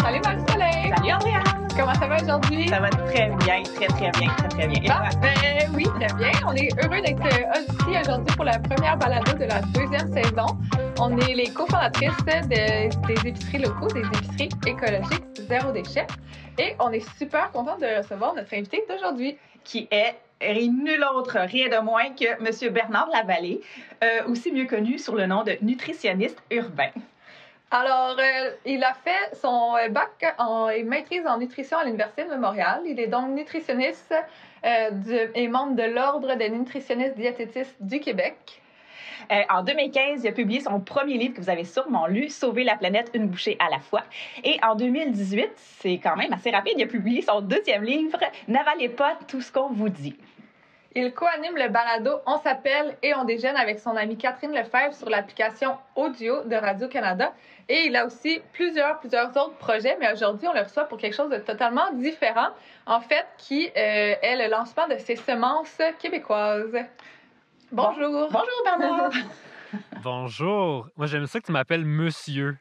Salut Marie-Soleil! Salut Andréane! Comment ça va aujourd'hui? Ça va très bien, très très bien, très très bien. Et Ah, ben oui, très bien. On est heureux d'être euh, ici aujourd'hui pour la première balado de la deuxième saison. On est les cofondatrices de- des épiceries locaux, des épiceries écologiques zéro déchet. Et on est super contents de recevoir notre invité d'aujourd'hui. Qui est et nul autre, rien de moins que Monsieur Bernard Lavallée, euh, aussi mieux connu sous le nom de nutritionniste urbain. Alors, euh, il a fait son euh, bac en et maîtrise en nutrition à l'Université de Montréal. Il est donc nutritionniste euh, du- et membre de l'Ordre des nutritionnistes diététistes du Québec. Euh, en 2015, il a publié son premier livre que vous avez sûrement lu, Sauver la planète une bouchée à la fois. Et en 2018, c'est quand même assez rapide, il a publié son deuxième livre, N'avalez pas tout ce qu'on vous dit. Il co-anime le balado On s'appelle et on déjeune avec son amie Catherine Lefebvre sur l'application audio de Radio-Canada. Et il a aussi plusieurs, plusieurs autres projets, mais aujourd'hui, on le reçoit pour quelque chose de totalement différent, en fait, qui euh, est le lancement de ses semences québécoises. Bonjour! Bonjour Bernard! Bonjour. Moi, j'aime ça que tu m'appelles monsieur.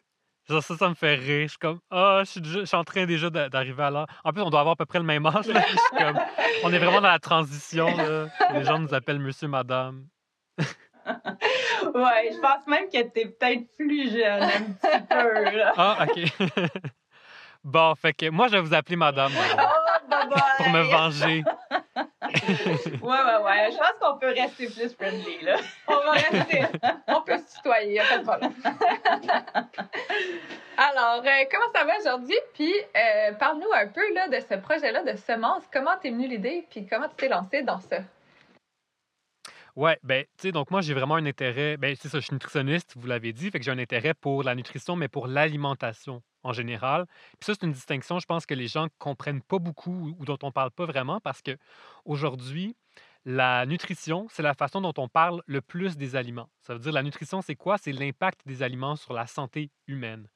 Ça, ça, ça me fait rire. Je suis comme, ah, je, suis déjà- je suis en train déjà d'a- d'arriver à l'heure. En plus, on doit avoir à peu près le même âge. là. Je suis comme, on est vraiment dans la transition. là. Les gens nous appellent monsieur, madame. ouais, je pense même que t'es peut-être plus jeune un petit peu. Là. Ah, OK. bon, fait que moi, je vais vous appeler madame Oh, bye bye! pour me venger. Ouais, ouais, ouais. Je pense qu'on peut rester plus friendly, là. On va rester. On peut se tutoyer, pas de problème. Alors, euh, comment ça va aujourd'hui? Puis, euh, parle-nous un peu là, de ce projet-là de semences. Comment t'es venue l'idée? Puis, comment tu t'es lancé dans ça? Ouais, ben, tu sais, donc moi, j'ai vraiment un intérêt. Ben, c'est ça, je suis nutritionniste, vous l'avez dit, fait que j'ai un intérêt pour la nutrition, mais pour l'alimentation en général. Puis ça, c'est une distinction, je pense, que les gens comprennent pas beaucoup ou dont on parle pas vraiment parce que aujourd'hui, la nutrition, c'est la façon dont on parle le plus des aliments. Ça veut dire, la nutrition, c'est quoi? C'est l'impact des aliments sur la santé humaine.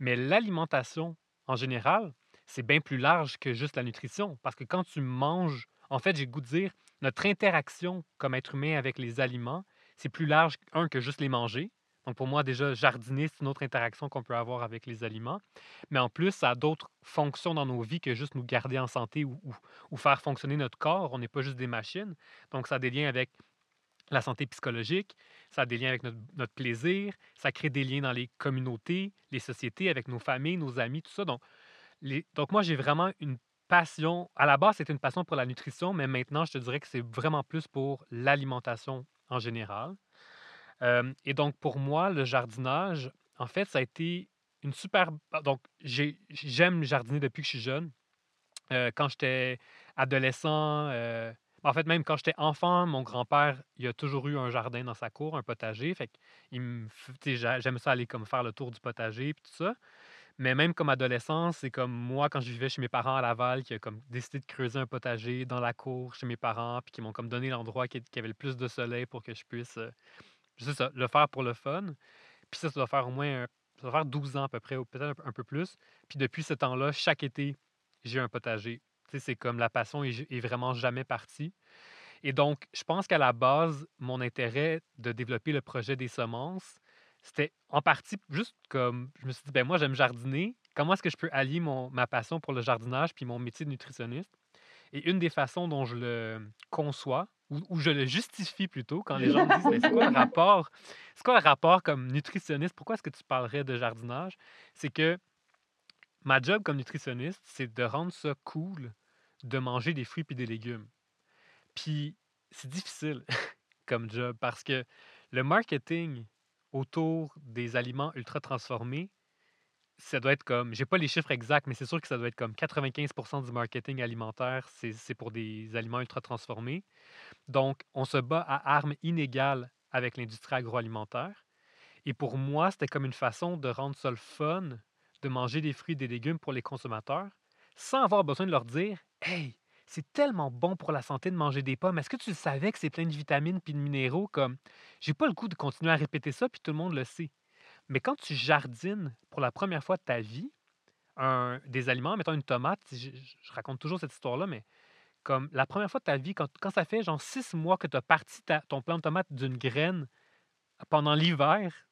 Mais l'alimentation, en général, c'est bien plus large que juste la nutrition. Parce que quand tu manges, en fait, j'ai goût de dire, notre interaction comme être humain avec les aliments, c'est plus large, un, que juste les manger. Donc, pour moi, déjà, jardiner, c'est une autre interaction qu'on peut avoir avec les aliments. Mais en plus, ça a d'autres fonctions dans nos vies que juste nous garder en santé ou faire fonctionner notre corps. On n'est pas juste des machines. Donc, ça a des liens avec la santé psychologique, ça a des liens avec notre, notre plaisir, ça crée des liens dans les communautés, les sociétés, avec nos familles, nos amis, tout ça. Donc, donc moi, j'ai vraiment une passion. À la base, c'était une passion pour la nutrition, mais maintenant, je te dirais que c'est vraiment plus pour l'alimentation en général. Euh, et donc, pour moi, le jardinage, en fait, ça a été une super... Donc, j'ai- j'aime jardiner depuis que je suis jeune. Euh, quand j'étais adolescent, euh, en fait, même quand j'étais enfant, mon grand-père, il a toujours eu un jardin dans sa cour, un potager. Fait me, j'aime ça aller comme faire le tour du potager puis tout ça. Mais même comme adolescent, c'est comme moi quand je vivais chez mes parents à Laval, qui a comme décidé de creuser un potager dans la cour chez mes parents, puis qui m'ont comme donné l'endroit qui, avait le plus de soleil pour que je puisse, euh, sais ça, le faire pour le fun. Puis ça, ça doit faire au moins, ça doit faire 12 ans à peu près, ou peut-être un, peu- plus. Puis depuis ce temps-là, chaque été, j'ai un potager. C'est comme la passion est, est vraiment jamais partie. Et donc, je pense qu'à la base, mon intérêt de développer le projet des semences, c'était en partie juste comme, je me suis dit, ben moi, j'aime jardiner. Comment est-ce que je peux allier mon, ma passion pour le jardinage puis mon métier de nutritionniste? Et une des façons dont je le conçois, ou, ou je le justifie plutôt, quand les gens me disent, Mais c'est quoi le rapport? C'est quoi le rapport comme nutritionniste? Pourquoi est-ce que tu parlerais de jardinage? C'est que ma job comme nutritionniste, c'est de rendre ça cool de manger des fruits et des légumes. Puis c'est difficile comme job parce que le marketing autour des aliments ultra transformés, ça doit être comme, j'ai pas les chiffres exacts, mais c'est sûr que ça doit être comme 95% du marketing alimentaire, c'est pour des aliments ultra transformés. Donc, on se bat à armes inégales avec l'industrie agroalimentaire. Et pour moi, c'était comme une façon de rendre ça le fun de manger des fruits et des légumes pour les consommateurs sans avoir besoin de leur dire Hey, c'est tellement bon pour la santé de manger des pommes. Est-ce que tu savais que c'est plein de vitamines puis de minéraux? Comme, j'ai pas le goût de continuer à répéter ça, puis tout le monde le sait. Mais quand tu jardines pour la première fois de ta vie un- des aliments, mettons une tomate, je, raconte toujours cette histoire-là, mais comme la première fois de ta vie, quand, quand ça fait genre six mois que tu as parti ta- ton plant de tomate d'une graine pendant l'hiver,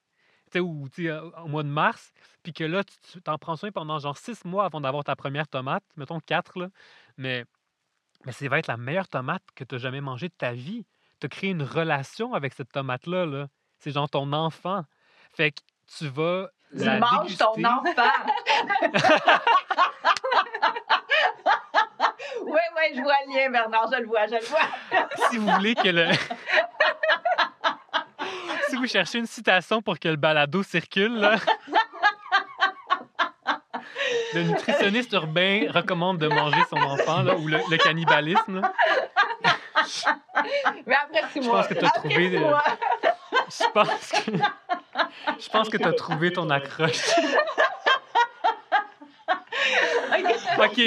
ou au mois de mars, puis que là, tu t'en prends soin pendant genre six mois avant d'avoir ta première tomate, mettons quatre, là, mais, mais ça va être la meilleure tomate que tu as jamais mangée de ta vie. Tu as créé une relation avec cette tomate-là. -là, c'est genre ton enfant. Fait que tu vas. Tu manges ton enfant. oui, oui, je vois le lien, Bernard, je le vois, je le vois. si vous voulez que le. si vous cherchez une citation pour que le balado circule, là, le nutritionniste urbain recommande de manger son enfant, là, ou le, cannibalisme. Mais après six mois. Je pense que tu as trouvé. Je pense que. Je pense que tu as trouvé ton accroche. OK.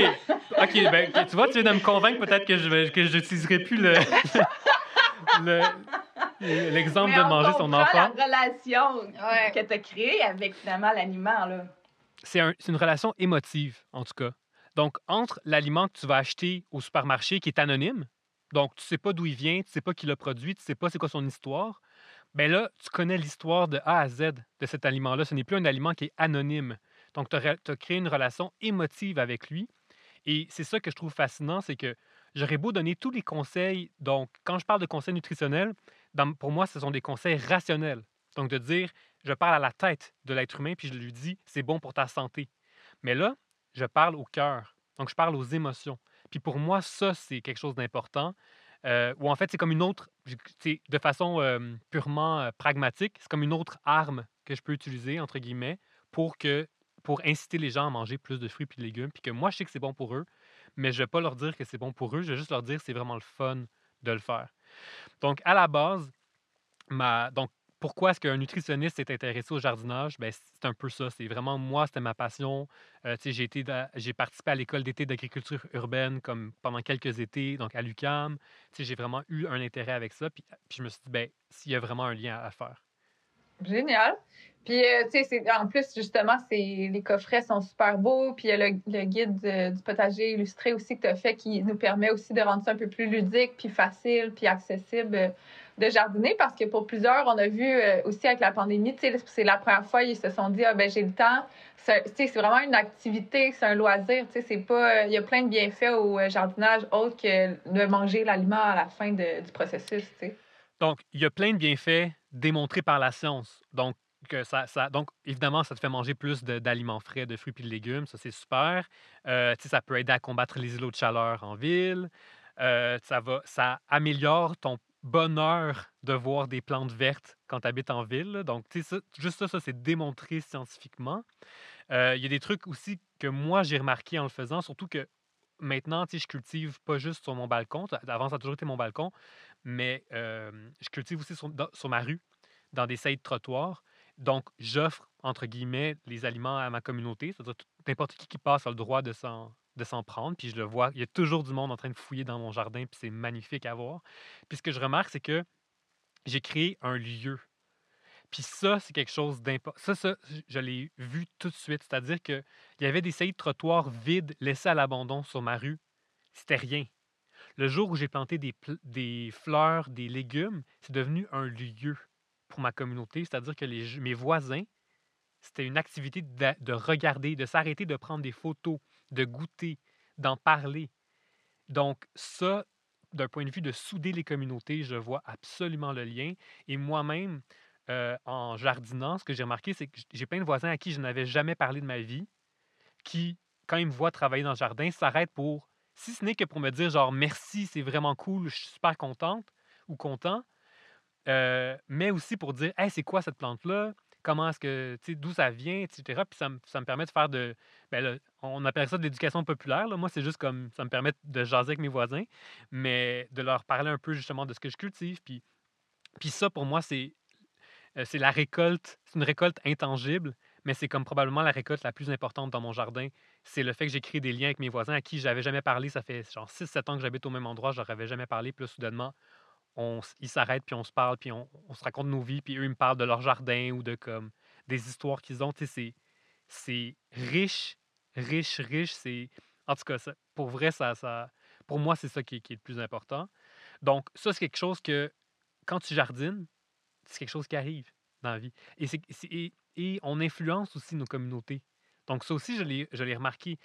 OK, ben, tu vois, tu viens de me convaincre peut-être que je que j'utiliserai plus le. L'exemple de manger son enfant. la relation que tu as créée avec finalement l'aliment. C'est un, une relation émotive, en tout cas. Donc, entre l'aliment que tu vas acheter au supermarché qui est anonyme, donc tu sais pas d'où il vient, tu sais pas qui l'a produit, tu sais pas c'est quoi son histoire, ben là, tu connais l'histoire de A à Z de cet aliment-là. Ce n'est plus un aliment qui est anonyme. Donc, tu as, créé une relation émotive avec lui. Et c'est ça que je trouve fascinant, c'est que j'aurais beau donner tous les conseils. Donc, quand je parle de conseils nutritionnels, pour moi, ce sont des conseils rationnels. Donc, de dire, je parle à la tête de l'être humain, puis je lui dis, c'est bon pour ta santé. Mais là, je parle au cœur. Donc, je parle aux émotions. Puis pour moi, ça, c'est quelque chose d'important. Euh, ou en fait, c'est comme une autre, de façon purement pragmatique, c'est comme une autre arme que je peux utiliser, entre guillemets, pour, que, pour inciter les gens à manger plus de fruits et de légumes. Puis que moi, je sais que c'est bon pour eux, mais je ne vais pas leur dire que c'est bon pour eux, je vais juste leur dire c'est vraiment le fun de le faire. Donc, à la base, ma, donc, pourquoi est-ce qu'un nutritionniste s'est intéressé au jardinage? Ben, c'est un peu ça. C'est vraiment moi, c'était ma passion. Euh, j'ai, j'ai participé à l'école d'été d'agriculture urbaine comme pendant quelques étés, donc à l'UCAM. J'ai vraiment eu un intérêt avec ça. Puis, je me suis dit, ben, s'il y a vraiment un lien à faire. Génial. Puis, euh, tu en plus, justement, les coffrets sont super beaux. Puis, il y a le, guide du potager illustré aussi que tu as fait qui nous permet aussi de rendre ça un peu plus ludique, puis facile, puis accessible de jardiner parce que pour plusieurs, on a vu euh, aussi avec la pandémie, c'est la première fois, ils se sont dit, ah ben j'ai le temps. C'est vraiment une activité, c'est un loisir. C'est euh, il y a plein de bienfaits au euh, jardinage autres que de manger l'aliment à la fin du processus. Donc, il y a plein de bienfaits démontrés par la science. Donc, ça, ça, donc, évidemment, ça te fait manger plus d'aliments frais, de fruits et de légumes. Ça, c'est super. ça peut aider à combattre les îlots de chaleur en ville. ça, va, ça améliore ton bonheur de voir des plantes vertes quand tu habites en ville. Donc, ça, juste ça, ça c'est démontré scientifiquement. Euh, il y a des trucs aussi que moi, j'ai remarqué en le faisant, surtout que maintenant, je cultive pas juste sur mon balcon. Avant, ça a toujours été mon balcon, mais je cultive aussi sur, ma rue, dans des sailles de trottoir. Donc, j'offre, entre guillemets, les aliments à ma communauté. C'est-à-dire, n'importe qui qui passe a le droit de s'en de s'en prendre. Puis je le vois, il y a toujours du monde en train de fouiller dans mon jardin, puis c'est magnifique à voir. Puis ce que je remarque, c'est que j'ai créé un lieu. Puis ça, c'est quelque chose d'important. Ça, ça, je l'ai vu tout de suite. C'est-à-dire qu'il y avait des saillies de trottoirs vides, laissés à l'abandon sur ma rue. C'était rien. Le jour où j'ai planté des, des, fleurs, des légumes, c'est devenu un lieu pour ma communauté. C'est-à-dire que les, mes voisins, c'était une activité de, de regarder, de s'arrêter, de prendre des photos, de goûter, d'en parler. Donc, ça, d'un point de vue de souder les communautés, je vois absolument le lien. Et moi-même, euh, en jardinant, ce que j'ai remarqué, c'est que j'ai plein de voisins à qui je n'avais jamais parlé de ma vie, qui, quand ils me voient travailler dans le jardin, s'arrêtent pour, si ce n'est que pour me dire genre merci, c'est vraiment cool, je suis super contente ou content, euh, mais aussi pour dire hey, c'est quoi cette plante-là? Comment est-ce que, tu sais, d'où ça vient, etc. Puis ça, me permet de faire de, ben on appelle ça de l'éducation populaire. Là. Moi, c'est juste comme, ça me permet de jaser avec mes voisins, mais de leur parler un peu justement de ce que je cultive. Puis, puis ça, pour moi, c'est, euh, c'est la récolte, c'est une récolte intangible, mais c'est comme probablement la récolte la plus importante dans mon jardin. C'est le fait que j'ai créé des liens avec mes voisins à qui j'avais jamais parlé. Ça fait genre 6-7 ans que j'habite au même endroit, je leur avais jamais parlé. Puis là, soudainement, on, ils s'arrêtent, puis on se parle, puis on, se raconte nos vies, puis eux, ils me parlent de leur jardin ou de comme des histoires qu'ils ont. C'est, c'est riche, riche, riche. C'est, en tout cas, pour vrai, ça, ça, pour moi, c'est ça qui, est le plus important. Donc, ça, c'est quelque chose que, quand tu jardines, c'est quelque chose qui arrive. dans la vie. Et, c'est- et, et on influence aussi nos communautés. Donc, ça aussi, je l'ai remarqué.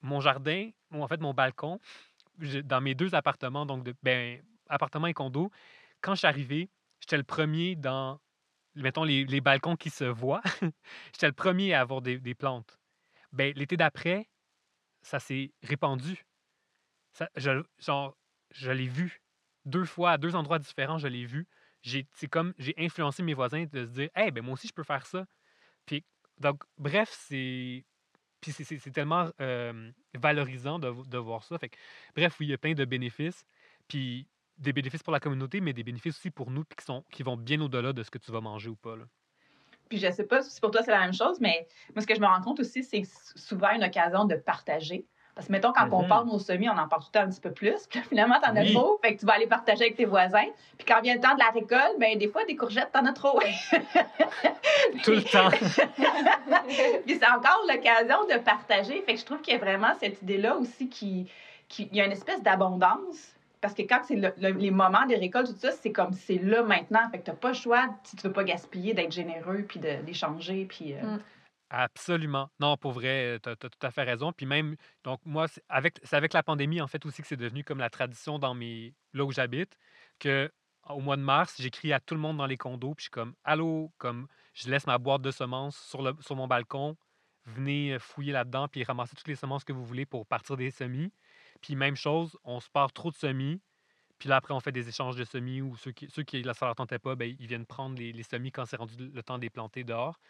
Mon jardin, ou en fait, mon balcon, dans mes deux appartements, donc de, ben, appartement et condo, quand je suis arrivé, j'étais le premier dans, mettons, les, les balcons qui se voient. j'étais le premier à avoir des, des plantes. Ben, l'été d'après, ça s'est répandu. Ça, je, genre, je l'ai vu deux fois à deux endroits différents, je l'ai vu. J'ai, c'est comme j'ai influencé mes voisins de se dire, hey, ben moi aussi je peux faire ça. Puis donc, bref, c'est c'est- c'est tellement euh, valorisant de, de voir ça. Fait que, bref, oui, il y a plein de bénéfices. Puis des bénéfices pour la communauté, mais des bénéfices aussi pour nous, puis qui, sont, qui vont bien au-delà de ce que tu vas manger ou pas. là. Puis je sais pas si pour toi c'est la même chose, mais moi, ce que je me rends compte aussi, c'est souvent une occasion de partager. Parce que, mettons, quand on Mhm. part nos semis, on en parle tout le temps un petit peu plus. Puis finalement, t'en as Oui. trop. Fait que tu vas aller partager avec tes voisins. Puis quand vient le temps de la récolte, ben des fois, des courgettes, t'en as trop. Tout le temps. Puis c'est encore l'occasion de partager. Fait que je trouve qu'il y a vraiment cette idée-là aussi qui, qui il y a une espèce d'abondance. Parce que quand c'est le- le- les moments des récoltes, tout ça, c'est comme c'est là maintenant. Fait que t'as pas le choix, si tu veux pas gaspiller, d'être généreux, puis de- d'échanger, puis... euh, Mm. Absolument. Non, pour vrai, tu as, tout à fait raison. Puis même, donc moi, c'est avec, c'est avec la pandémie, en fait, aussi que c'est devenu comme la tradition dans mes, là où j'habite, que au mois de mars, j'écris à tout le monde dans les condos, puis je suis comme, allô, comme, je laisse ma boîte de semences sur, le, sur mon balcon, venez euh, fouiller là-dedans, puis ramasser toutes les semences que vous voulez pour partir des semis. Puis même chose, on se part trop de semis, puis là, après, on fait des échanges de semis, ou ceux qui, ceux qui ça leur tentait pas, ben, ils viennent prendre les, semis quand c'est rendu le temps des planter dehors.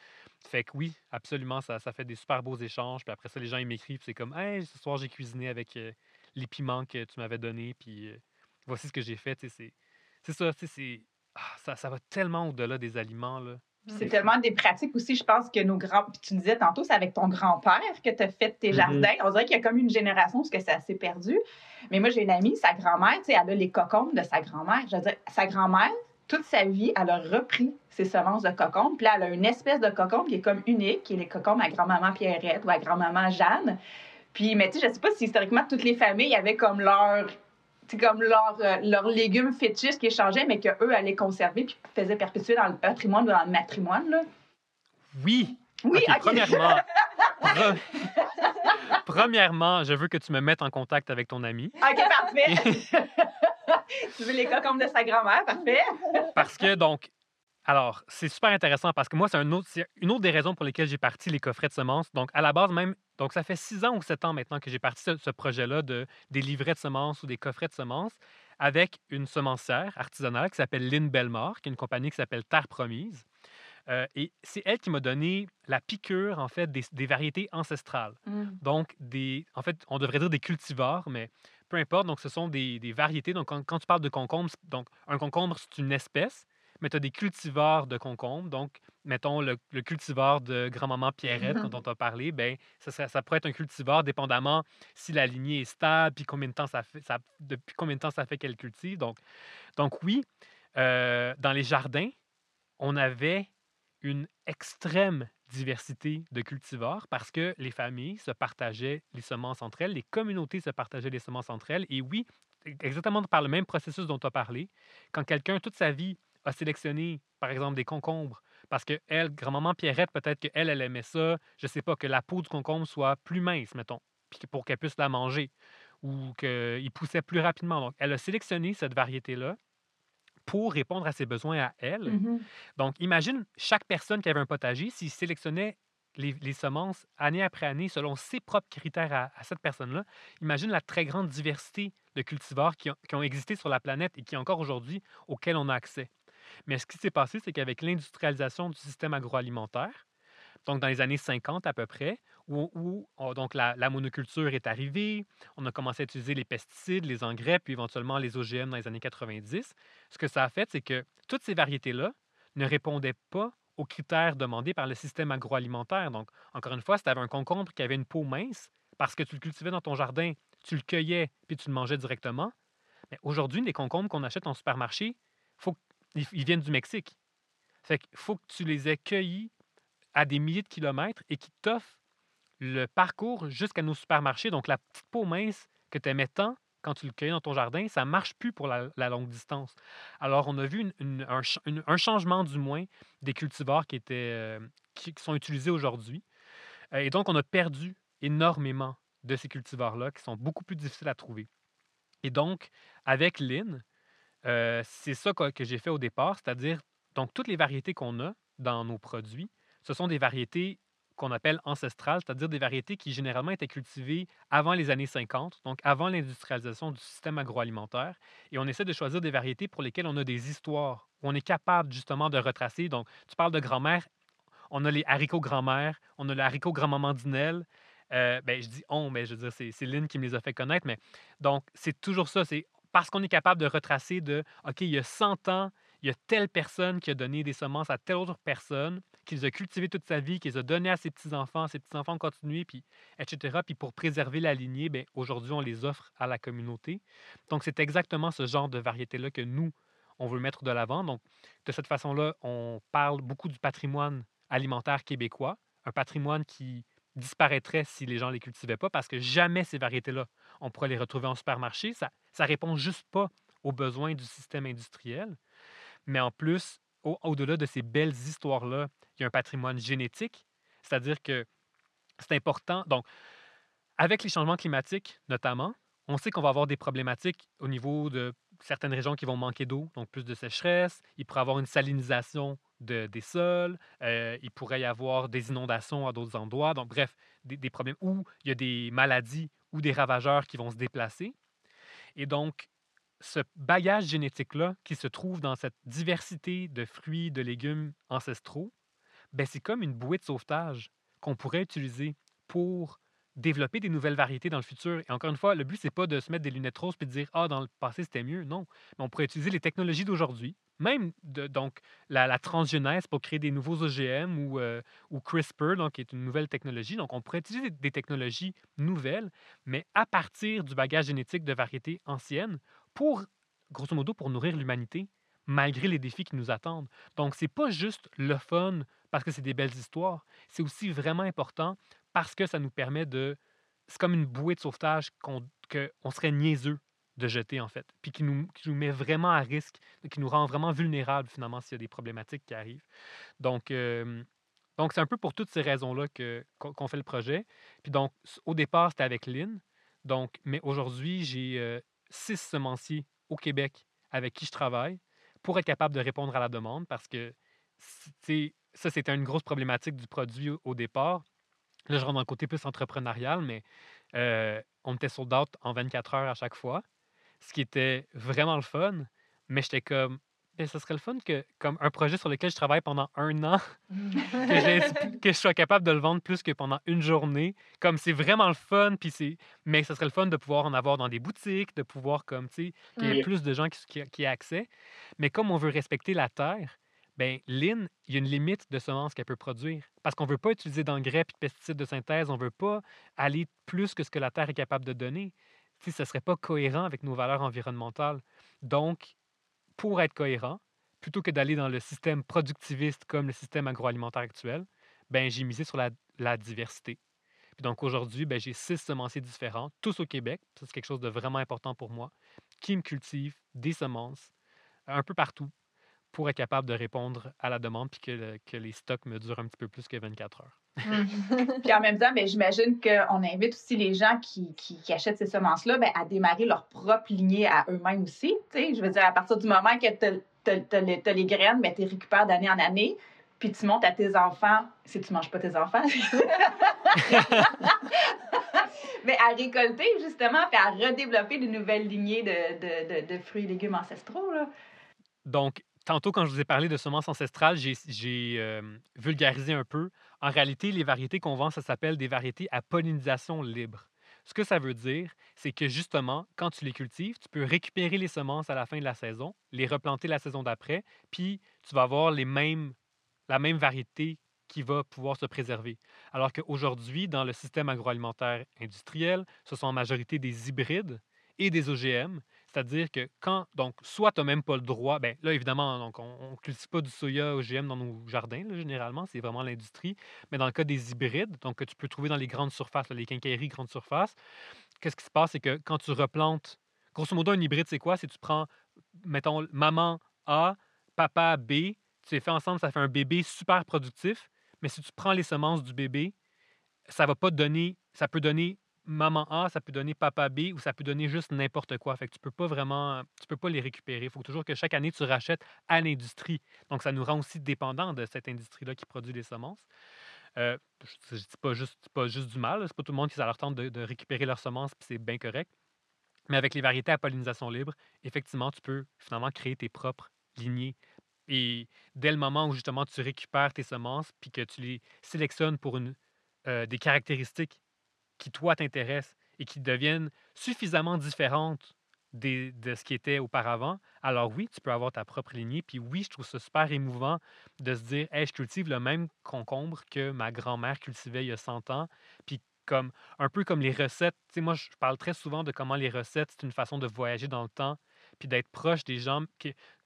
Fait que oui, absolument, ça, ça fait des super beaux échanges. Puis après ça, les gens, ils m'écrivent, c'est comme, hey, ce soir, j'ai cuisiné avec euh, les piments que tu m'avais donnés, puis euh, voici ce que j'ai fait. C'est ça, c'est. ah, ça, ça va tellement au-delà des aliments, là. C'est tellement des pratiques aussi, je pense que nos grands. Puis tu disais tantôt, c'est avec ton grand-père que tu as fait tes Mhm. jardins. On dirait qu'il y a comme une génération où ce que c'est assez perdu. Mais moi, j'ai une amie, sa grand-mère, tu sais, elle a les cocombes de sa grand-mère. Je veux dire, sa grand-mère, toute sa vie, elle a repris ses semences de cocombes. Puis là, elle a une espèce de cocombe qui est comme unique, qui est les cocombes à grand-maman Pierrette ou à grand-maman Jeanne. Puis, mais tu sais, je sais pas si historiquement, toutes les familles avaient comme leur. C'est comme leur, euh, leur légumes fétiches qui échangeaient, mais qu'eux allaient conserver puis faisaient perpétuer dans le patrimoine ou dans le matrimoine. Là. Oui! Oui, premièrement. pre- premièrement, je veux que tu me mettes en contact avec ton ami. OK, parfait. tu veux les cocombes de sa grand-mère? Parfait. Parce que, donc, alors, c'est super intéressant parce que moi, c'est un autre, c'est une autre des raisons pour lesquelles j'ai parti les coffrets de semences. Donc, à la base, même, donc ça fait six ans ou sept ans maintenant que j'ai parti ce, ce projet-là de, des livrets de semences ou des coffrets de semences avec une semencière artisanale qui s'appelle Lynn Belmore, qui est une compagnie qui s'appelle Terre Promise. Euh, et c'est elle qui m'a donné la piqûre, en fait, des, des variétés ancestrales. Donc, des, en fait, on devrait dire des cultivars, mais peu importe. Donc, ce sont des, des variétés. Donc, quand, quand tu parles de concombre, donc un concombre, c'est une espèce, mais tu as des cultivars de concombre. Donc, mettons le, le cultivar de grand-maman Pierrette, dont on t'a parlé, ben, ça, serait- ça pourrait être un cultivar dépendamment si la lignée est stable, puis combien de temps ça fait, ça, depuis combien de temps ça fait qu'elle cultive. Donc, donc oui, euh, dans les jardins, on avait une extrême diversité de cultivars parce que les familles se partageaient les semences entre elles, les communautés se partageaient les semences entre elles. Et oui, exactement par le même processus dont tu as parlé, quand quelqu'un, toute sa vie, a sélectionné, par exemple, des concombres, parce que elle, grand-maman Pierrette, peut-être qu'elle, elle aimait ça, je sais pas, que la peau du concombre soit plus mince, mettons, pour qu'elle puisse la manger, ou qu'il poussait plus rapidement. Donc, elle a sélectionné cette variété-là pour répondre à ses besoins à elle. Mm-hmm. Donc, imagine chaque personne qui avait un potager, s'il sélectionnait les, les semences année après année selon ses propres critères à, à cette personne-là, imagine la très grande diversité de cultivars qui ont, qui ont existé sur la planète et qui encore aujourd'hui auxquels on a accès. Mais ce qui s'est passé, c'est qu'avec l'industrialisation du système agroalimentaire, donc dans les années 50 à peu près, où, donc la, la monoculture est arrivée, on a commencé à utiliser les pesticides, les engrais, puis éventuellement les OGM dans les années 90. Ce que ça a fait, c'est que toutes ces variétés-là ne répondaient pas aux critères demandés par le système agroalimentaire. Donc, encore une fois, si tu avais un concombre qui avait une peau mince, parce que tu le cultivais dans ton jardin, tu le cueillais puis tu le mangeais directement. Mais aujourd'hui, les concombres qu'on achète en supermarché, faut, ils, viennent du Mexique. Fait qu'il faut que tu les aies cueillis à des milliers de kilomètres et qui t'offrent le parcours jusqu'à nos supermarchés. Donc, la petite peau mince que tu aimais tant quand tu le cueilles dans ton jardin, ça marche plus pour la, longue distance. Alors, on a vu un, changement, du moins, des cultivars qui, étaient, euh, qui, sont utilisés aujourd'hui. Euh, et donc, on a perdu énormément de ces cultivars-là qui sont beaucoup plus difficiles à trouver. Et donc, avec Lynn, c'est ça que, j'ai fait au départ, c'est-à-dire, donc, toutes les variétés qu'on a dans nos produits, ce sont des variétés qu'on appelle ancestrales, c'est-à-dire des variétés qui généralement étaient cultivées avant les années 50, donc avant l'industrialisation du système agroalimentaire. Et on essaie de choisir des variétés pour lesquelles on a des histoires, où on est capable justement de retracer. Donc, tu parles de grand-mère, on a les haricots grand-mère, on a le haricot grand-maman Dinelle. Ben, je dis on, mais je veux dire, c'est Lynn qui me les a fait connaître. Mais donc, c'est toujours ça. C'est parce qu'on est capable de retracer de, OK, il y a 100 ans, il y a telle personne qui a donné des semences à telle autre personne, qui les a cultivées toute sa vie, qui les a données à ses petits-enfants, ses petits-enfants ont continué, puis, etc. Puis pour préserver la lignée, bien, aujourd'hui, on les offre à la communauté. Donc, c'est exactement ce genre de variété-là que nous, on veut mettre de l'avant. Donc, de cette façon-là, on parle beaucoup du patrimoine alimentaire québécois, un patrimoine qui disparaîtrait si les gens ne les cultivaient pas, parce que jamais ces variétés-là, on pourrait les retrouver en supermarché. Ça ne répond juste pas aux besoins du système industriel. Mais en plus, au-delà de ces belles histoires-là, il y a un patrimoine génétique, c'est-à-dire que c'est important. Donc, avec les changements climatiques notamment, on sait qu'on va avoir des problématiques au niveau de certaines régions qui vont manquer d'eau, donc plus de sécheresse. Il pourrait avoir une salinisation de, des sols. Euh, il pourrait y avoir des inondations à d'autres endroits. Donc, bref, des, des, problèmes où il y a des maladies ou des ravageurs qui vont se déplacer. Et donc, ce bagage génétique-là qui se trouve dans cette diversité de fruits, de légumes ancestraux, ben c'est comme une bouée de sauvetage qu'on pourrait utiliser pour développer des nouvelles variétés dans le futur. Et encore une fois, le but, c'est pas de se mettre des lunettes roses et de dire Ah, dans le passé, c'était mieux. Non. Mais on pourrait utiliser les technologies d'aujourd'hui, même donc la, transgenèse pour créer des nouveaux OGM ou, euh, ou CRISPR, donc, qui est une nouvelle technologie. Donc, on pourrait utiliser des technologies nouvelles, mais à partir du bagage génétique de variétés anciennes pour, grosso modo, pour nourrir l'humanité, malgré les défis qui nous attendent. Donc, c'est pas juste le fun parce que c'est des belles histoires, c'est aussi vraiment important parce que ça nous permet de... C'est comme une bouée de sauvetage qu'on serait niaiseux de jeter, en fait, puis qui nous, qui nous met vraiment à risque, qui nous rend vraiment vulnérables, finalement, s'il y a des problématiques qui arrivent. Donc, donc c'est un peu pour toutes ces raisons-là qu'on fait le projet. Puis donc, au départ, c'était avec Lynn. Donc, mais aujourd'hui, j'ai six semenciers au Québec avec qui je travaille pour être capable de répondre à la demande parce que ça, c'était une grosse problématique du produit au départ. Là, je rentre dans le côté plus entrepreneurial, mais euh, on était sold out en 24 heures à chaque fois, ce qui était vraiment le fun. Mais j'étais comme, ben, ce serait le fun que, comme un projet sur lequel je travaille pendant un an, que, que, je sois capable de le vendre plus que pendant une journée. Comme c'est vraiment le fun, puis c'est, mais ce serait le fun de pouvoir en avoir dans des boutiques, de pouvoir, comme, tu sais, qu'il y ait plus de gens qui, qui, aient accès. Mais comme on veut respecter la terre, ben Lynn, il y a une limite de semences qu'elle peut produire. Parce qu'on ne veut pas utiliser d'engrais et de pesticides de synthèse, on ne veut pas aller plus que ce que la terre est capable de donner. Sais, ce ne serait pas cohérent avec nos valeurs environnementales. Donc, pour être cohérent, plutôt que d'aller dans le système productiviste comme le système agroalimentaire actuel, ben, j'ai misé sur la, diversité. Puis donc aujourd'hui, ben, j'ai six semenciers différents, tous au Québec. C'est quelque chose de vraiment important pour moi, qui me cultivent des semences un peu partout pour être capable de répondre à la demande puis que, que les stocks me durent un petit peu plus que 24 heures. Mmh. puis en même temps, ben, j'imagine qu'on invite aussi les gens qui, qui, achètent ces semences-là ben, à démarrer leur propre lignée à eux-mêmes aussi. Je veux dire, à partir du moment que tu as, les graines, ben, tu les récupères d'année en année, puis tu montes à tes enfants, si tu ne manges pas tes enfants, mais à récolter justement, puis à redévelopper de nouvelles lignées de, de, de, fruits et légumes ancestraux. Là. Donc, tantôt, quand je vous ai parlé de semences ancestrales, j'ai vulgarisé un peu. En réalité, les variétés qu'on vend, ça s'appelle des variétés à pollinisation libre. Ce que ça veut dire, c'est que justement, quand tu les cultives, tu peux récupérer les semences à la fin de la saison, les replanter la saison d'après, puis tu vas avoir la même variété qui va pouvoir se préserver. Alors qu'aujourd'hui, dans le système agroalimentaire industriel, ce sont en majorité des hybrides et des OGM c'est-à-dire que quand, donc, soit tu n'as même pas le droit, ben là, évidemment, donc, on ne cultive pas du soya OGM dans nos jardins, généralement, c'est vraiment l'industrie. Mais dans le cas des hybrides, donc que tu peux trouver dans les grandes surfaces, les quincailleries grandes surfaces, qu'est-ce qui se passe? C'est que quand tu replantes grosso modo, un hybride, c'est quoi? C'est tu prends, mettons, maman A, papa B, tu les fais ensemble, ça fait un bébé super productif. Mais si tu prends les semences du bébé, ça va pas donner, ça peut donner maman A, ça peut donner papa B ou ça peut donner juste n'importe quoi. Fait que tu peux pas vraiment, tu peux pas les récupérer. Il faut toujours que chaque année, tu rachètes à l'industrie. Donc, ça nous rend aussi dépendants de cette industrie-là qui produit les semences. Euh, je ne dis pas juste, pas juste du mal. C'est pas tout le monde qui a leur temps de, récupérer leurs semences, c'est bien correct. Mais avec les variétés à pollinisation libre, effectivement, tu peux finalement créer tes propres lignées. Et dès le moment où justement tu récupères tes semences, puis que tu les sélectionnes pour euh, des caractéristiques qui, toi, t'intéressent et qui deviennent suffisamment différentes de ce qui était auparavant, alors oui, tu peux avoir ta propre lignée. Puis oui, je trouve ça super émouvant de se dire, hey, je cultive le même concombre que ma grand-mère cultivait il y a 100 ans. Puis comme un peu comme les recettes. Tu sais, moi, je parle très souvent de comment les recettes, c'est une façon de voyager dans le temps, puis d'être proche des gens,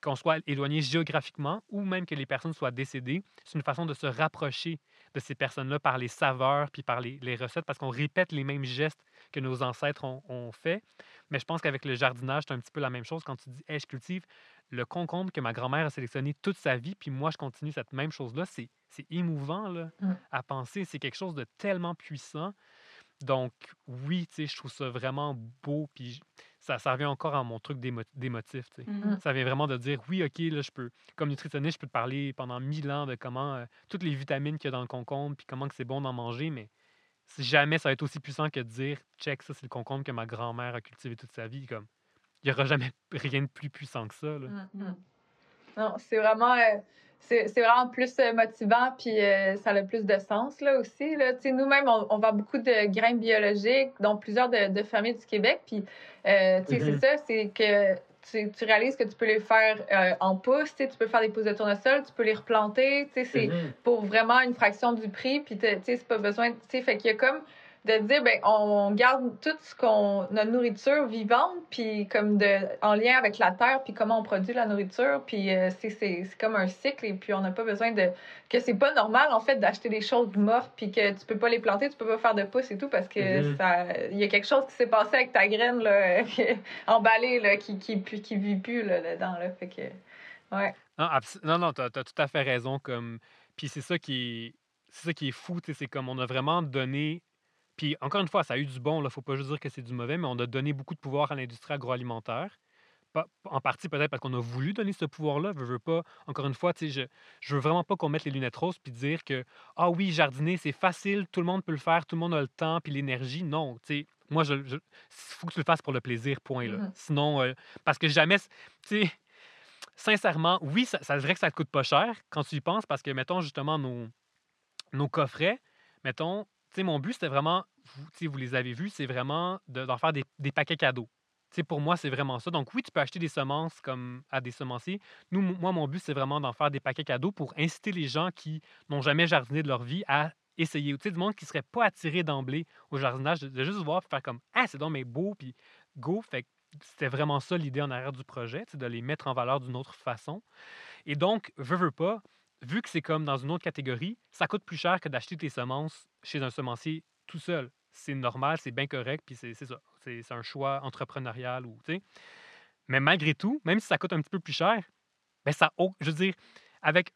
qu'on soit éloigné géographiquement ou même que les personnes soient décédées. C'est une façon de se rapprocher de ces personnes-là par les saveurs puis par les, recettes parce qu'on répète les mêmes gestes que nos ancêtres ont, fait. Mais je pense qu'avec le jardinage, c'est un petit peu la même chose. Quand tu dis, hey, je cultive le concombre que ma grand-mère a sélectionné toute sa vie, puis moi, je continue cette même chose-là, c'est émouvant là, mmh. à penser. C'est quelque chose de tellement puissant. Donc, oui, je trouve ça vraiment beau. Puis ça, ça revient encore à mon truc sais. Mmh. Ça vient vraiment de dire, oui, OK, là, je peux, comme nutritionniste, je peux te parler pendant mille ans de comment euh, toutes les vitamines qu'il y a dans le concombre, puis comment que c'est bon d'en manger, mais jamais ça va être aussi puissant que de dire, check, ça, c'est le concombre que ma grand-mère a cultivé toute sa vie. Comme, il n'y aura jamais rien de plus puissant que ça. Là. Mmh, non, c'est vraiment. Euh, c'est vraiment plus euh, motivant, puis euh, ça a plus de sens là aussi. Là. Nous-mêmes, on, on, vend beaucoup de grains biologiques, dont plusieurs de, de familles du Québec. Puis, euh, c'est mm-hmm. ça, c'est que tu, tu, réalises que tu peux les faire en pousses, tu peux faire des pousses de tournesol, tu peux les replanter. C'est mm-hmm. pour vraiment une fraction du prix, puis c'est pas besoin. Fait qu'il y a comme de dire ben on garde tout ce qu'on notre nourriture vivante puis comme de en lien avec la terre puis comment on produit la nourriture puis euh, c'est c'est comme un cycle et puis on n'a pas besoin de que c'est pas normal en fait d'acheter des choses mortes puis que tu peux pas les planter tu peux pas faire de pousses et tout parce que mm-hmm. ça il y a quelque chose qui s'est passé avec ta graine là emballée là qui qui qui vit plus là dedans là fait que ouais non non non t'as as tout à fait raison comme puis c'est ça qui c'est ça qui est fou c'est comme on a vraiment donné puis encore une fois, ça a eu du bon, il ne faut pas juste dire que c'est du mauvais, mais on a donné beaucoup de pouvoir à l'industrie agroalimentaire. en partie peut-être parce qu'on a voulu donner ce pouvoir-là. Je veux pas, encore une fois, je, je veux vraiment pas qu'on mette les lunettes roses puis dire que ah oui, jardiner, c'est facile, tout le monde peut le faire, tout le monde a le temps puis l'énergie. Non, tu moi, il faut que tu le fasses pour le plaisir, point. Là. Mmh Sinon, euh, parce que jamais, tu sais, sincèrement, oui, ça, ça dirait que ça te coûte pas cher quand tu y penses parce que, mettons, justement, nos, nos coffrets, mettons, mon but, c'était vraiment, vous, vous les avez vus, c'est vraiment d'en faire des, paquets cadeaux. pour moi, c'est vraiment ça. Donc, oui, tu peux acheter des semences comme à des semenciers. Nous, moi, mon but, c'est vraiment d'en faire des paquets cadeaux pour inciter les gens qui n'ont jamais jardiné de leur vie à essayer. Tu sais, du monde qui ne serait pas attiré d'emblée au jardinage, de, juste voir faire comme Ah, c'est donc mais beau, puis go. Fait c'était vraiment ça l'idée en arrière du projet, de les mettre en valeur d'une autre façon. Et donc, veux, veux pas, vu que c'est comme dans une autre catégorie, ça coûte plus cher que d'acheter tes semences chez un semencier tout seul. C'est normal, c'est bien correct, puis c'est ça. C'est un choix entrepreneurial ou, Mais malgré tout, même si ça coûte un petit peu plus cher, ben ça, je veux dire, avec,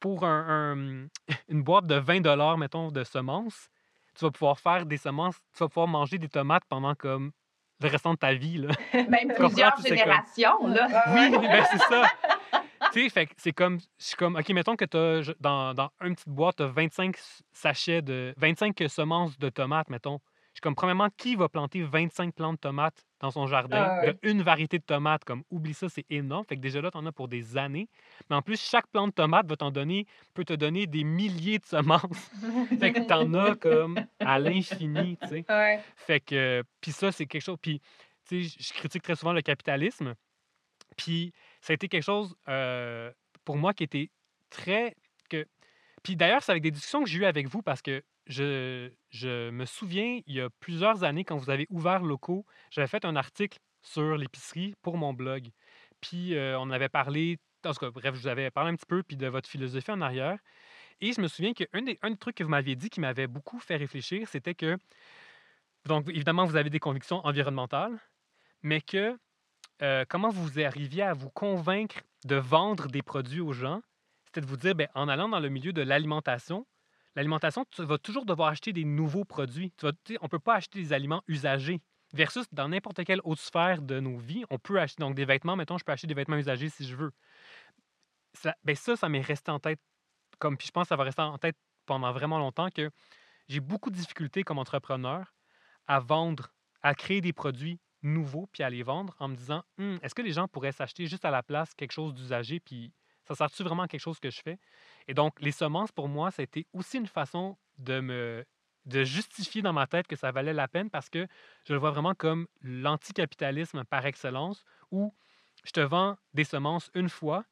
pour un, une boîte de 20 mettons, de semences, tu vas pouvoir faire des semences, tu vas pouvoir manger des tomates pendant comme le restant de ta vie. Là. Même plusieurs générations. Là. Oui, ben c'est ça. Tu sais, c'est comme, comme, OK, mettons que tu dans, dans une petite boîte, tu as 25 sachets de, 25 semences de tomates, mettons. Je comme, premièrement, qui va planter 25 plantes de tomates dans son jardin? Ah une variété de tomates? Comme, oublie ça, c'est énorme. Fait que déjà là, tu en as pour des années. Mais en plus, chaque plante de tomate va t'en donner, peut te donner des milliers de semences. fait que tu en as comme à l'infini, tu sais. Fait que, puis ça, c'est quelque chose. Puis, tu sais, je critique très souvent le capitalisme. Puis ça a été quelque chose pour moi qui était très. Que... Puis d'ailleurs, c'est avec des discussions que j'ai eues avec vous parce que je, je me souviens, il y a plusieurs années, quand vous avez ouvert locaux, j'avais fait un article sur l'épicerie pour mon blog. Puis on avait parlé, en tout cas, bref, je vous avais parlé un petit peu puis de votre philosophie en arrière. Et je me souviens qu'un des, un des trucs que vous m'aviez dit qui m'avait beaucoup fait réfléchir, c'était que, donc évidemment, vous avez des convictions environnementales, mais que euh, comment vous arriviez à vous convaincre de vendre des produits aux gens? C'était de vous dire, ben, en allant dans le milieu de l'alimentation, l'alimentation, tu vas toujours devoir acheter des nouveaux produits. On ne peut pas acheter des aliments usagés. Versus dans n'importe quelle autre sphère de nos vies, on peut acheter donc des vêtements. Mettons, je peux acheter des vêtements usagés si je veux. Ça, ben ça, ça m'est resté en tête. Comme, puis je pense que ça va rester en tête pendant vraiment longtemps que j'ai beaucoup de difficultés comme entrepreneur à vendre, à créer des produits nouveaux puis à les vendre en me disant «Hum, est-ce que les gens pourraient s'acheter juste à la place quelque chose d'usagé puis ça sert-tu vraiment à quelque chose que je fais? Et donc les semences pour moi ça a été aussi une façon de me de justifier dans ma tête que ça valait la peine parce que je le vois vraiment comme l'anticapitalisme par excellence où je te vends des semences une fois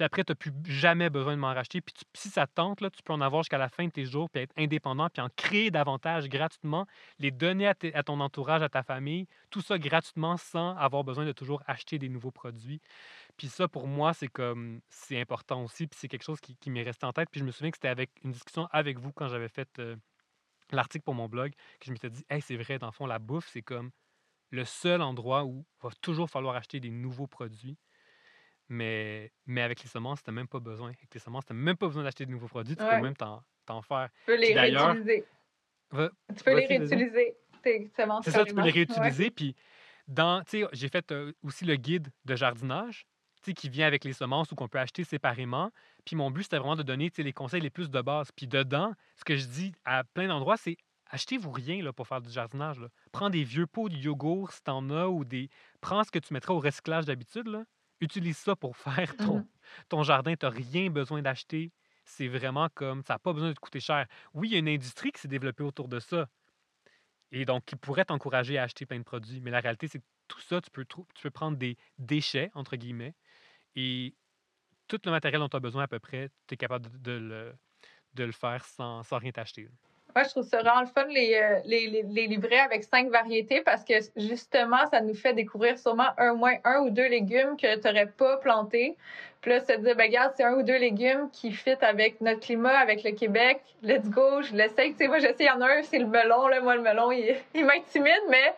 puis après, tu n'as plus jamais besoin de m'en racheter. Puis si ça te tente, là, tu peux en avoir jusqu'à la fin de tes jours, puis être indépendant, puis en créer davantage gratuitement, les donner à, à, ton entourage, à ta famille, tout ça gratuitement sans avoir besoin de toujours acheter des nouveaux produits. Puis ça, pour moi, c'est comme c'est important aussi, puis c'est quelque chose qui, qui m'est resté en tête. Puis je me souviens que c'était avec une discussion avec vous quand j'avais fait euh, l'article pour mon blog, que je m'étais dit, hey, c'est vrai, dans le fond, la bouffe, c'est comme le seul endroit où il va toujours falloir acheter des nouveaux produits. Mais, mais avec les semences, tu n'as même pas besoin. Avec les semences, tu n'as même pas besoin d'acheter de nouveaux produits. Tu peux même t'en faire. Tu peux les réutiliser. tu peux les réutiliser, tes semences. C'est ça, tu peux les réutiliser. Puis, dans, j'ai fait euh, aussi le guide de jardinage qui vient avec les semences ou qu'on peut acheter séparément. Puis mon but, c'était vraiment de donner les conseils les plus de base. Puis dedans, ce que je dis à plein d'endroits, c'est achetez-vous rien là, pour faire du jardinage. Là. Prends des vieux pots de yogourt si t'en as ou des. Prends ce que tu mettrais au recyclage d'habitude utilise ça pour faire ton, mmh ton jardin. Tu n'as rien besoin d'acheter. C'est vraiment comme, ça n'a pas besoin de te coûter cher. Oui, il y a une industrie qui s'est développée autour de ça. Et donc, qui pourrait t'encourager à acheter plein de produits. Mais la réalité, c'est que tout ça, tu peux, tu peux prendre des déchets, entre guillemets, et tout le matériel dont tu as besoin à peu près, tu es capable de, le, de le faire sans, sans rien t'acheter. Moi, je trouve ça vraiment le fun, les, euh, les, les, les, livrets avec cinq variétés, parce que justement, ça nous fait découvrir sûrement un moins un ou deux légumes que tu n'aurais pas plantés. Puis là, se dire, ben, regarde, c'est un ou deux légumes qui fit avec notre climat, avec le Québec. Let's go, je l'essaye. Tu sais, moi, je sais, il y en a un, c'est le melon. Là. Moi, le melon, il, il m'intimide, mais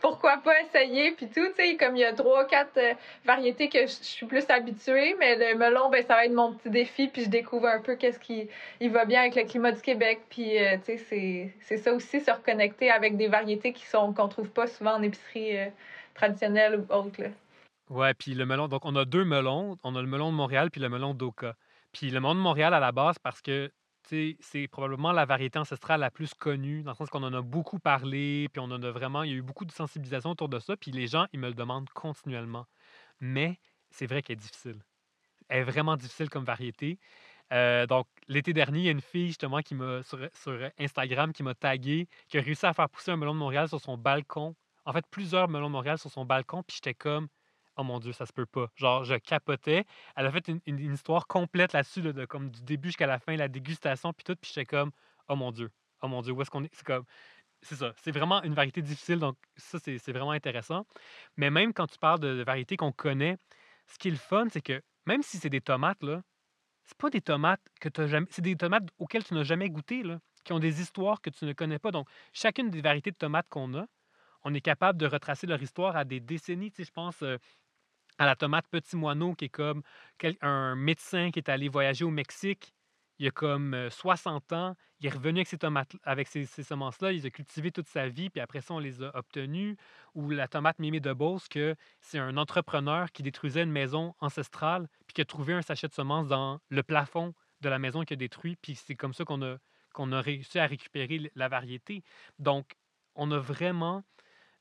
pourquoi pas essayer, puis tout. Tu sais, comme il y a trois, quatre euh, variétés que je suis plus habituée, mais le melon, ben, ça va être mon petit défi, puis je découvre un peu qu'est-ce qui il va bien avec le climat du Québec. Puis, euh, c'est ça aussi, se reconnecter avec des variétés qui sont qu'on trouve pas souvent en épicerie euh, traditionnelle ou autre. Là. Ouais, puis le melon, donc on a deux melons. On a le melon de Montréal puis le melon d'Oka. Puis le melon de Montréal à la base, parce que c'est probablement la variété ancestrale la plus connue, dans le sens qu'on en a beaucoup parlé, puis on en a vraiment, il y a eu beaucoup de sensibilisation autour de ça, puis les gens, ils me le demandent continuellement. Mais c'est vrai qu'elle est difficile. Elle est vraiment difficile comme variété. Euh, donc, l'été dernier, il y a une fille, justement, qui m'a, sur, sur Instagram, qui m'a tagué, qui a réussi à faire pousser un melon de Montréal sur son balcon. En fait, plusieurs melons de Montréal sur son balcon, puis j'étais comme, oh mon Dieu, ça se peut pas. Genre, je capotais. Elle a fait une, histoire complète là-dessus, de, comme du début jusqu'à la fin, la dégustation, puis tout. Puis j'étais comme, oh mon Dieu, oh mon Dieu, où est-ce qu'on est? C'est comme, c'est ça. C'est vraiment une variété difficile, donc ça, c'est vraiment intéressant. Mais même quand tu parles de, variétés qu'on connaît, ce qui est le fun, c'est que même si c'est des tomates, là, c'est pas des tomates que tu jamais. C'est des tomates auxquelles tu n'as jamais goûté, qui ont des histoires que tu ne connais pas. Donc, chacune des variétés de tomates qu'on a, on est capable de retracer leur histoire à des décennies. Tu sais, je pense, euh, à la tomate Petit Moineau, qui est comme un médecin qui est allé voyager au Mexique il y a comme 60 ans. Il est revenu avec ces avec ces, semences-là. Il a cultivées toute sa vie, puis après ça, on les a obtenues. Ou la tomate Mimée de Beauce, que c'est un entrepreneur qui détruisait une maison ancestrale, puis qui a trouvé un sachet de semences dans le plafond de la maison qu'il a détruit. Puis c'est comme ça qu'on a, qu'on a réussi à récupérer la variété. Donc, on a vraiment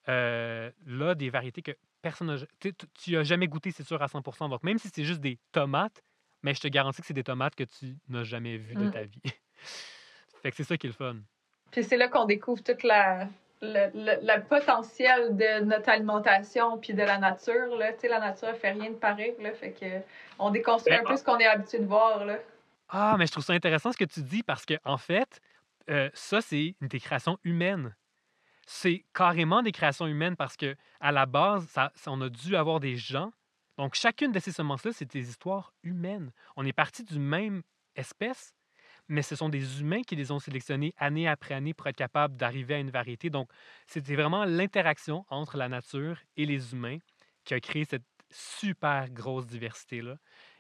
là des variétés que personne Tu n'as jamais goûté, c'est sûr, à 100 Donc, même si c'est juste des tomates, mais je te garantis que c'est des tomates que tu n'as jamais vues de mmh. ta vie. fait que c'est ça qui est le fun. Puis c'est là qu'on découvre toute la, le, potentiel de notre alimentation puis de la nature. Là. la nature ne fait rien de pareil. Là, fait que on déconstruit un peu ce qu'on est habitué de voir. Là. Ah, mais je trouve ça intéressant ce que tu dis parce que en fait, euh, ça, c'est une des créations humaines c'est carrément des créations humaines parce que à la base, ça, on a dû avoir des gens. Donc, chacune de ces semences-là, c'est des histoires humaines. On est parti d'une même espèce, mais ce sont des humains qui les ont sélectionnés année après année pour être capables d'arriver à une variété. Donc, c'était vraiment l'interaction entre la nature et les humains qui a créé cette super grosse diversité-là.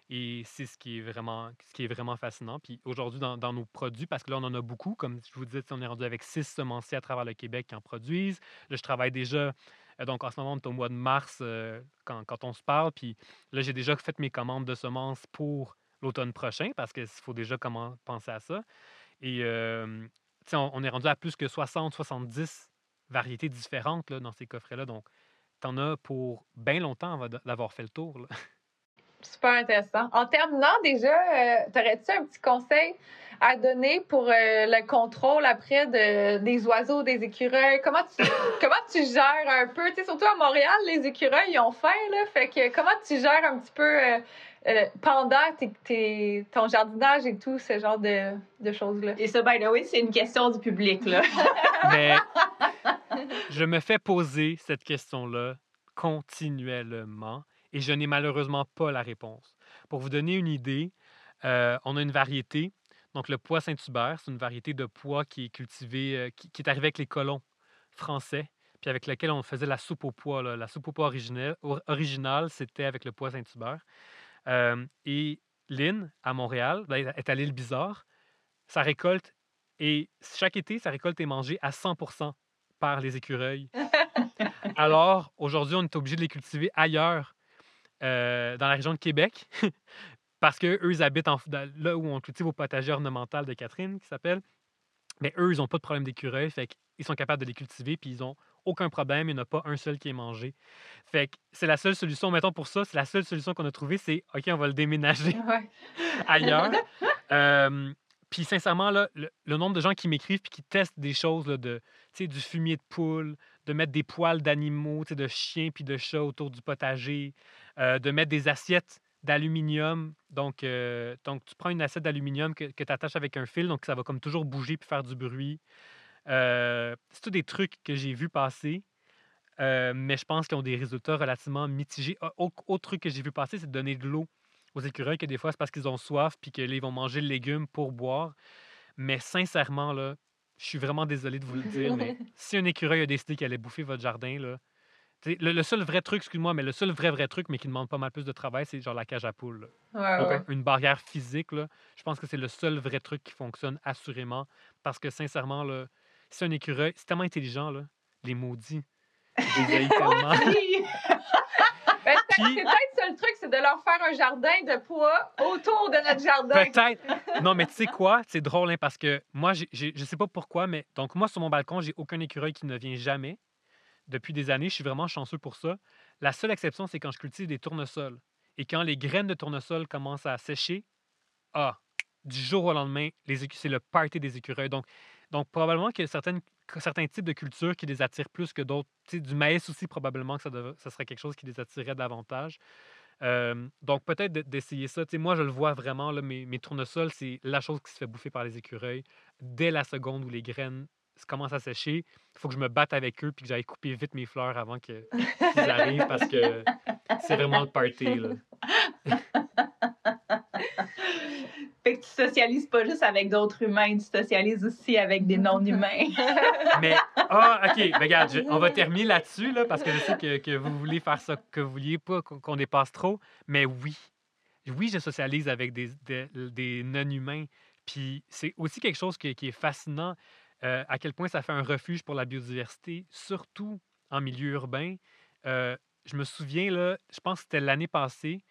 Et c'est ce qui est vraiment, ce qui est vraiment fascinant. Puis aujourd'hui, dans, nos produits, parce que là, on en a beaucoup, comme je vous disais, on est rendu avec six semenciers à travers le Québec qui en produisent. Là, je travaille déjà, euh, donc en ce moment, on est au mois de mars euh, quand, quand on se parle. Puis là, j'ai déjà fait mes commandes de semences pour l'automne prochain parce qu'il faut déjà comment penser à ça. Et euh, tu on, est rendu à plus que 60, 70 variétés différentes là, dans ces coffrets-là. Donc, t'en as pour bien longtemps d'avoir fait le tour. Super intéressant. En terminant, déjà, euh, t'aurais-tu un petit conseil à donner pour euh, le contrôle après de, des oiseaux, des écureuils? Comment tu, comment tu gères un peu? Tu sais, surtout à Montréal, les écureuils, ils ont faim, là. Fait que comment tu gères un petit peu euh, euh, pendant tes, tes- ton jardinage et tout, ce genre de, de choses-là? Et ça, by the way, c'est une question du public, là. Mais je me fais poser cette question-là continuellement et je n'ai malheureusement pas la réponse. Pour vous donner une idée, euh, on a une variété, donc le pois Saint-Hubert, c'est une variété de pois qui est cultivée, euh, qui, qui est arrivée avec les colons français, puis avec lequel on faisait la soupe au pois. là. La soupe au pois originelle, or- originale, c'était avec le pois Saint-Hubert. Euh, et Lynn, à Montréal, ben, est à l'île Bizarre, sa récolte, et chaque été, sa récolte est mangée à 100% par les écureuils. Alors, aujourd'hui, on est obligé de les cultiver ailleurs, euh, dans la région de Québec, parce que eux, ils habitent en- là où on cultive au potager ornemental de Catherine, qui s'appelle. Mais eux, ils n'ont pas de problème d'écureuil, fait qu'ils sont capables de les cultiver, puis ils n'ont aucun problème, il n'y en a pas un seul qui est mangé. Fait que c'est la seule solution, mettons pour ça, c'est la seule solution qu'on a trouvée, c'est OK, on va le déménager Ouais. ailleurs. Euh, puis sincèrement, là, le, le nombre de gens qui m'écrivent puis qui testent des choses, là, de, du fumier de poule, de mettre des poils d'animaux, de chiens puis de chats autour du potager, euh, de mettre des assiettes d'aluminium. Donc, euh, donc, tu prends une assiette d'aluminium que, tu attaches avec un fil, donc ça va comme toujours bouger puis faire du bruit. Euh, c'est tous des trucs que j'ai vu passer. mais je pense qu'ils ont des résultats relativement mitigés. Ah, au- Autre truc que j'ai vu passer, c'est de donner de l'eau aux écureuils, que des fois, c'est parce qu'ils ont soif puis qu'ils vont manger le légume pour boire. Mais sincèrement, là, je suis vraiment désolé de vous le dire, mais si un écureuil a décidé qu'il allait bouffer votre jardin, là, le, le seul vrai truc, excuse-moi, mais le seul vrai, vrai truc, mais qui demande pas mal plus de travail, c'est genre la cage à poules. là. Ouais, Donc, ouais. un- une barrière physique, là, je pense que c'est le seul vrai truc qui fonctionne assurément. Parce que sincèrement, là, si un écureuil, c'est tellement intelligent, là, les maudits. Je les haïs tellement. Ben, c'est peut-être le truc, c'est de leur faire un jardin de pois autour de notre jardin. Peut-être. Non, mais tu sais quoi? C'est drôle, hein, parce que moi, j'ai- j'ai- je sais pas pourquoi, mais donc moi, sur mon balcon, j'ai aucun écureuil qui ne vient jamais. Depuis des années, je suis vraiment chanceux pour ça. La seule exception, c'est quand je cultive des tournesols. Et quand les graines de tournesol commencent à sécher, ah, du jour au lendemain, c'est le party des écureuils. Donc, donc probablement a certaines, que certains types de cultures qui les attirent plus que d'autres. Du maïs aussi, probablement que ça, ça serait quelque chose qui les attirerait davantage. Euh, donc, peut-être de- d'essayer ça. Tu sais, moi, je le vois vraiment, là, mes, mes tournesols, c'est la chose qui se fait bouffer par les écureuils. Dès la seconde où les graines commencent à sécher, il faut que je me batte avec eux puis que j'aille couper vite mes fleurs avant qu'ils arrivent parce que c'est vraiment le party. Là. Fait que tu socialises pas juste avec d'autres humains, tu socialises aussi avec des non-humains. Mais, ah, OK, ben, regarde, on va terminer là-dessus, là, parce que je sais que, que vous voulez faire ça, que vous vouliez pas qu'on dépasse trop. Mais oui, oui, je socialise avec des, des, non-humains. Puis c'est aussi quelque chose qui, est fascinant, euh, à quel point ça fait un refuge pour la biodiversité, surtout en milieu urbain. Euh, je me souviens, là, je pense que c'était l'année passée,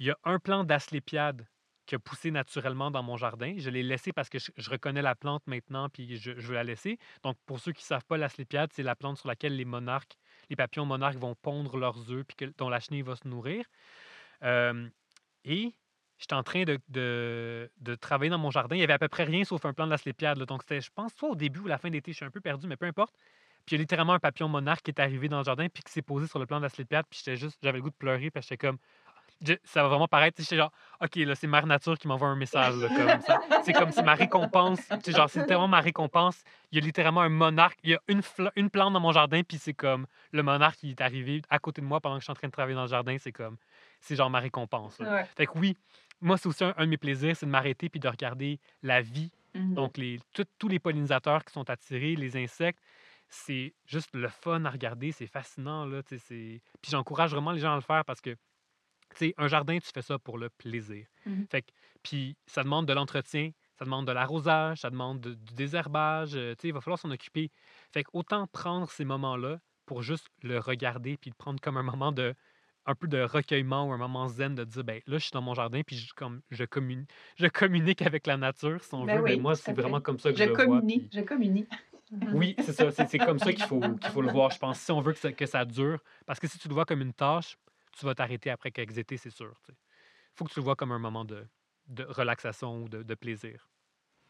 il y a un plant d'asclépiade qui a poussé naturellement dans mon jardin. Je l'ai laissé parce que je, reconnais la plante maintenant, puis je, je veux la laisser. Donc, pour ceux qui ne savent pas, l'asclépiade, c'est la plante sur laquelle les monarques, les papillons monarques vont pondre leurs œufs, puis dont la chenille va se nourrir. Et j'étais en train de, de- travailler dans mon jardin. Il y avait à peu près rien sauf un plant de l'asclépiade. là. Donc, c'était, je pense, soit au début ou la fin d'été, je suis un peu perdu, mais peu importe. Puis il y a littéralement un papillon monarque qui est arrivé dans le jardin, puis qui s'est posé sur le plan de l'asclépiade, puis j'étais juste, j'avais le goût de pleurer, puis j'étais comme, je- ça va vraiment paraître, j'étais genre, OK, là, c'est Mère Nature qui m'envoie un message, là, comme ça. C'est comme si ma récompense, sais, genre, c'est littéralement ma récompense. Il y a littéralement un monarque, il y a une, une plante dans mon jardin, puis c'est comme le monarque qui est arrivé à côté de moi pendant que je suis en train de travailler dans le jardin, c'est comme, c'est genre ma récompense. Ouais. Fait que oui, moi, c'est aussi un, un de mes plaisirs, c'est de m'arrêter puis de regarder la vie Mhm. donc, les, tout- tous les pollinisateurs qui sont attirés, les insectes, c'est juste le fun à regarder, c'est fascinant. Là, tu sais, c'est- Puis j'encourage vraiment les gens à le faire parce que, sais, un jardin, tu fais ça pour le plaisir. Mhm. Fait que, puis ça demande de l'entretien, ça demande de l'arrosage, ça demande de- du désherbage, euh, tu sais, il va falloir s'en occuper. Fait que autant prendre ces moments-là pour juste le regarder puis le prendre comme un moment de un peu de recueillement ou un moment zen de dire ben là je suis dans mon jardin puis je, comme je communique je communique avec la nature si on Ben veut oui, moi c'est vraiment comme ça que je, Je le vois puis- je communie. oui, c'est ça. C'est c'est comme ça qu'il faut, qu'il faut le voir, je pense. Si on veut que ça, que ça dure, parce que si tu le vois comme une tâche, tu vas t'arrêter après quelques étés, c'est sûr. Il faut que tu le vois comme un moment de, de relaxation ou de, de plaisir.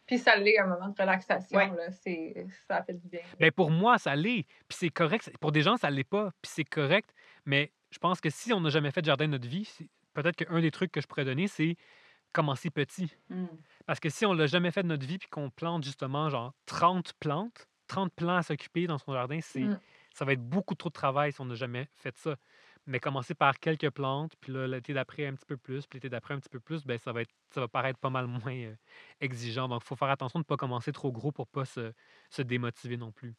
Puis ça l'est un moment de relaxation, Ouais. là. C'est, ça fait du bien. Ben pour moi, ça l'est. Puis c'est correct. Pour des gens, ça l'est pas. Puis c'est correct. Mais je pense que si on n'a jamais fait de jardin de notre vie, peut-être qu'un des trucs que je pourrais donner, c'est commencer petit. Mm. Parce que si on l'a jamais fait de notre vie, puis qu'on plante justement genre 30 plantes, 30 plants à s'occuper dans son jardin, c'est Mm. ça va être beaucoup trop de travail si on n'a jamais fait ça. Mais commencer par quelques plantes, puis là, l'été d'après un petit peu plus, puis l'été d'après un petit peu plus, ben ça va être ça va paraître pas mal moins euh, exigeant. Donc, il faut faire attention de ne pas commencer trop gros pour pas se, se démotiver non plus.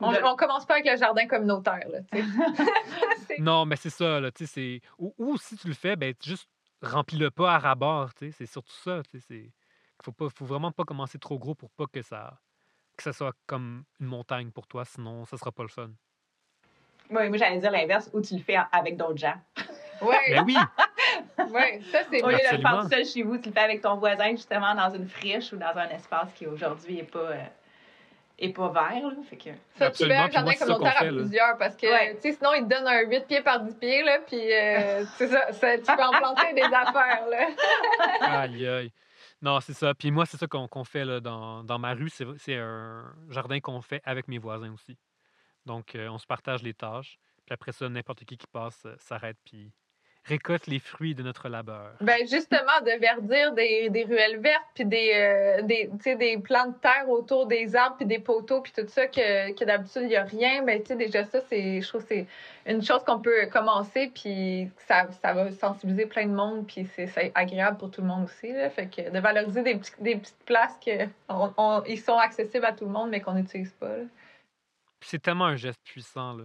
On, on commence pas avec le jardin communautaire, là, Non, mais c'est ça, là, tu sais, c'est... Ou, ou si tu le fais, ben juste remplis-le pas à rabord, tu sais, c'est surtout ça, tu sais, c'est... Faut, pas, faut vraiment pas commencer trop gros pour pas que ça, que ça soit comme une montagne pour toi, sinon ça sera pas le fun. Oui, moi, j'allais dire l'inverse, où tu le fais avec d'autres gens. Ouais, Ben oui, ouais, ça c'est Au lieu de le faire tout seul chez vous, tu le fais avec ton voisin, justement, dans une friche ou dans un espace qui aujourd'hui n'est pas, euh, est pas vert. Là. Fait que... Ça, tu fais un jardin communautaire à plusieurs parce que, Ouais. tu sais, sinon, ils te donnent un 8 pieds par 10 pieds, là, puis euh, c'est ça, ça, tu peux en planter des affaires, là. aïe, aïe. Non, c'est ça. Puis moi, c'est ça qu'on qu'on fait là, dans, dans ma rue. C'est c'est un jardin qu'on fait avec mes voisins aussi. Donc, on se partage les tâches. Puis après ça, n'importe qui qui passe s'arrête puis récolte les fruits de notre labeur. Ben, justement, de verdir des, ruelles vertes, puis des, euh, des, des de terre autour des arbres, puis des poteaux, puis tout ça, que, que d'habitude, il n'y a rien. Ben, tu sais, déjà, ça, je trouve c'est une chose qu'on peut commencer, puis ça, ça va sensibiliser plein de monde, puis c'est, agréable pour tout le monde aussi. Là. Fait que de valoriser des, des petites places que on, sont accessibles à tout le monde, mais qu'on n'utilise pas. C'est tellement un geste puissant, là.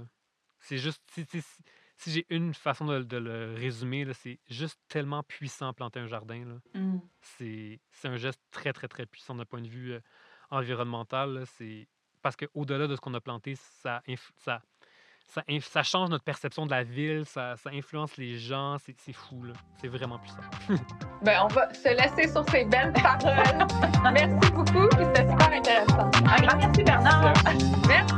C'est juste... Si, si- si- si j'ai une façon de, de le résumer, c'est juste tellement puissant planter un jardin, là. Mm. c'est un geste très, très, très puissant d'un point de vue euh, environnemental. C'est parce qu'au-delà de ce qu'on a planté, ça, ça, ça, change notre perception de la ville, ça, ça influence les gens. C'est fou, là. C'est vraiment puissant. Ben, on va se laisser sur ces belles paroles. Merci beaucoup, puis c'était super intéressant. Un grand merci, Bernard. Merci!